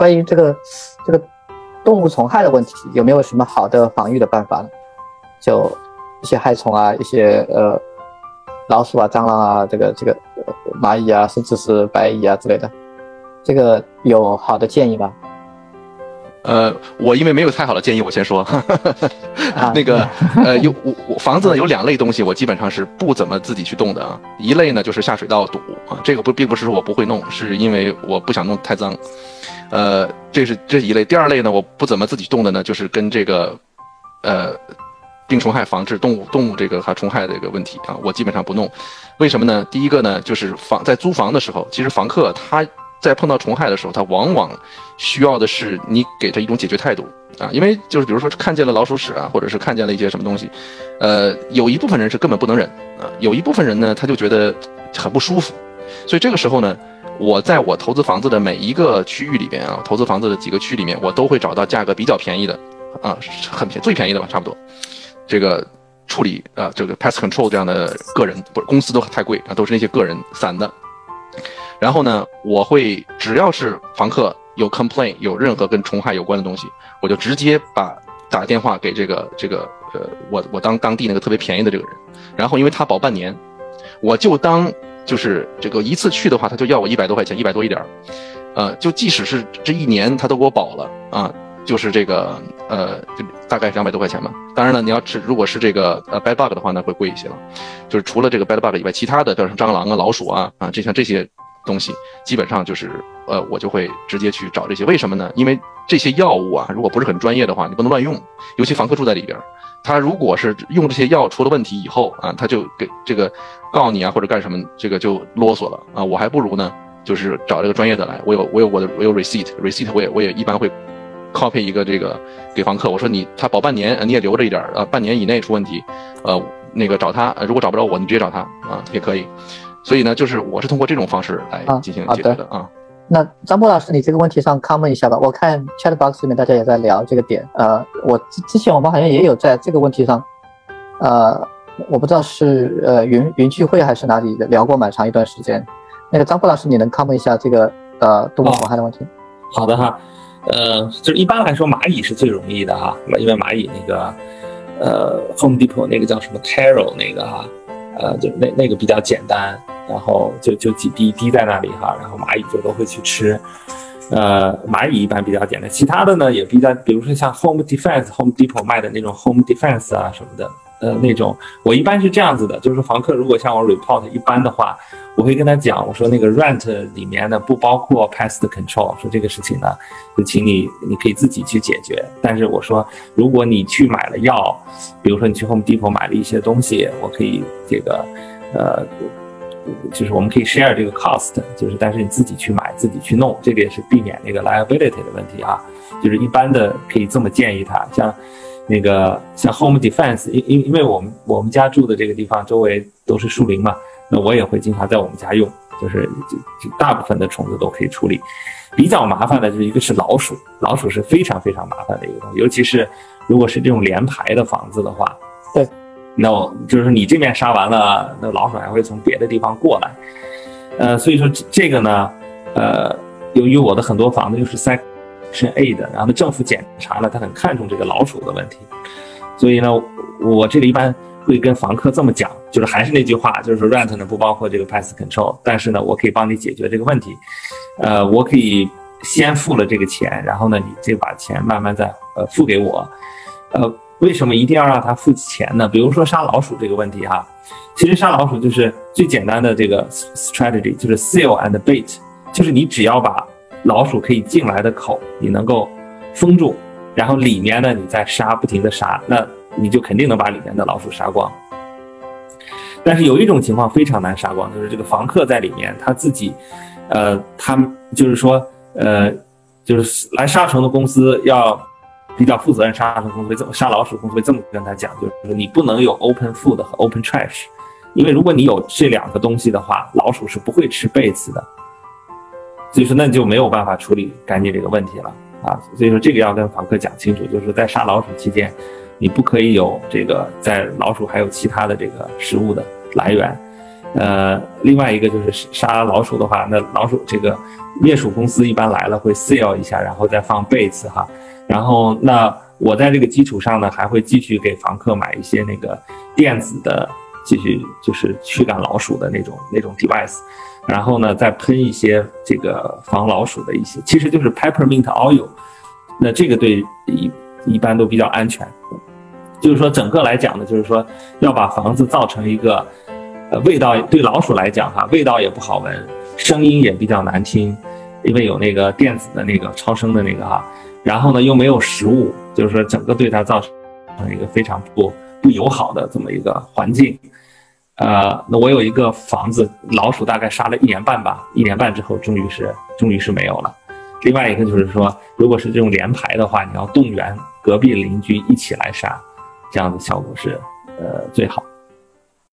关于这个这个动物虫害的问题，有没有什么好的防御的办法呢？就一些害虫啊，一些呃老鼠啊、蟑螂啊，这个这个蚂蚁啊，甚至是白蚁啊之类的，这个有好的建议吗？呃，我因为没有太好的建议，我先说，那个呃，有我我房子呢有两类东西，我基本上是不怎么自己去动的啊。一类呢就是下水道堵啊，这个不并不是说我不会弄，是因为我不想弄太脏。呃，这是这是一类。第二类呢，我不怎么自己动的呢，就是跟这个呃病虫害防治动物动物这个哈虫害的这个问题啊，我基本上不弄。为什么呢？第一个呢，就是房在租房的时候，其实房客他。在碰到虫害的时候，他往往需要的是你给他一种解决态度啊，因为就是比如说看见了老鼠屎啊，或者是看见了一些什么东西，呃，有一部分人是根本不能忍啊，有一部分人呢他就觉得很不舒服，所以这个时候呢，我在我投资房子的每一个区域里边啊，投资房子的几个区里面，我都会找到价格比较便宜的啊，很便最便宜的吧，差不多，这个处理啊，这个 pest control 这样的个人不是公司都太贵啊，都是那些个人散的。然后呢，我会只要是房客有 complain，有任何跟虫害有关的东西，我就直接把打电话给这个这个呃，我我当当地那个特别便宜的这个人，然后因为他保半年，我就当就是这个一次去的话，他就要我一百多块钱，一百多一点儿，呃，就即使是这一年他都给我保了啊，就是这个呃，就大概两百多块钱吧。当然了，你要是如果是这个呃 bed bug 的话，那会贵一些了，就是除了这个 bed bug 以外，其他的，比如说蟑螂啊、老鼠啊啊，这像这些。东西基本上就是，呃，我就会直接去找这些。为什么呢？因为这些药物啊，如果不是很专业的话，你不能乱用。尤其房客住在里边，他如果是用这些药出了问题以后啊，他就给这个告你啊，或者干什么，这个就啰嗦了啊。我还不如呢，就是找这个专业的来。我有我有我的我有 receipt，receipt 我也我也一般会 copy 一个这个给房客。我说你他保半年，你也留着一点啊，半年以内出问题，呃，那个找他。如果找不着我，你直接找他啊，也可以。所以呢，就是我是通过这种方式来进行解决的啊。那张波老师，你这个问题上 comment 一下吧。我看 chat box 里面大家也在聊这个点。呃，我之之前我们好像也有在这个问题上，呃，我不知道是呃云云聚会还是哪里聊过蛮长一段时间。那个张波老师，你能 comment 一下这个呃动物虫害的问题？好的哈，呃，就是一般来说蚂蚁是最容易的哈，因为蚂蚁那个呃 Home Depot 那个叫什么 Carol 那个哈。呃，就那那个比较简单，然后就就几滴滴在那里哈，然后蚂蚁就都会去吃。呃，蚂蚁一般比较简单，其他的呢也比较，比如说像 Home Defense、Home Depot 卖的那种 Home Defense 啊什么的。呃，那种我一般是这样子的，就是房客如果像我 report 一般的话，我会跟他讲，我说那个 rent 里面呢不包括 pest control，说这个事情呢，就请你你可以自己去解决。但是我说，如果你去买了药，比如说你去 Home Depot 买了一些东西，我可以这个，呃，就是我们可以 share 这个 cost，就是但是你自己去买自己去弄，这个也是避免那个 liability 的问题啊。就是一般的可以这么建议他，像。那个像 home defense，因因因为我们我们家住的这个地方周围都是树林嘛，那我也会经常在我们家用，就是就大部分的虫子都可以处理。比较麻烦的就是一个是老鼠，老鼠是非常非常麻烦的一个东西，尤其是如果是这种连排的房子的话，对，那我就是你这边杀完了，那老鼠还会从别的地方过来，呃，所以说这个呢，呃，由于我的很多房子又是三。是 A 的，然后呢，政府检查了，他很看重这个老鼠的问题，所以呢，我这个一般会跟房客这么讲，就是还是那句话，就是说 rent 呢不包括这个 pest control，但是呢，我可以帮你解决这个问题，呃，我可以先付了这个钱，然后呢，你这把钱慢慢再呃付给我，呃，为什么一定要让他付钱呢？比如说杀老鼠这个问题哈，其实杀老鼠就是最简单的这个 strategy，就是 seal and bait，就是你只要把老鼠可以进来的口，你能够封住，然后里面呢，你再杀，不停的杀，那你就肯定能把里面的老鼠杀光。但是有一种情况非常难杀光，就是这个房客在里面，他自己，呃，他就是说，呃，就是来杀虫的公司要比较负责任，杀虫公司会这么杀老鼠公司会这么跟他讲，就是说你不能有 open food 和 open trash，因为如果你有这两个东西的话，老鼠是不会吃被子的。所以说，那就没有办法处理干净这个问题了啊！所以说，这个要跟房客讲清楚，就是在杀老鼠期间，你不可以有这个在老鼠还有其他的这个食物的来源，呃，另外一个就是杀老鼠的话，那老鼠这个灭鼠公司一般来了会 seal 一下，然后再放被子哈。然后那我在这个基础上呢，还会继续给房客买一些那个电子的，继续就是驱赶老鼠的那种那种 device。然后呢，再喷一些这个防老鼠的一些，其实就是 peppermint oil。那这个对一一般都比较安全。就是说整个来讲呢，就是说要把房子造成一个。呃，味道对老鼠来讲哈，味道也不好闻，声音也比较难听，因为有那个电子的那个超声的那个哈，然后呢又没有食物，就是说整个对它造成一个非常不不友好的这么一个环境。呃，那我有一个房子，老鼠大概杀了一年半吧，一年半之后终于是终于是没有了。另外一个就是说，如果是这种连排的话，你要动员隔壁邻居一起来杀，这样的效果是呃最好。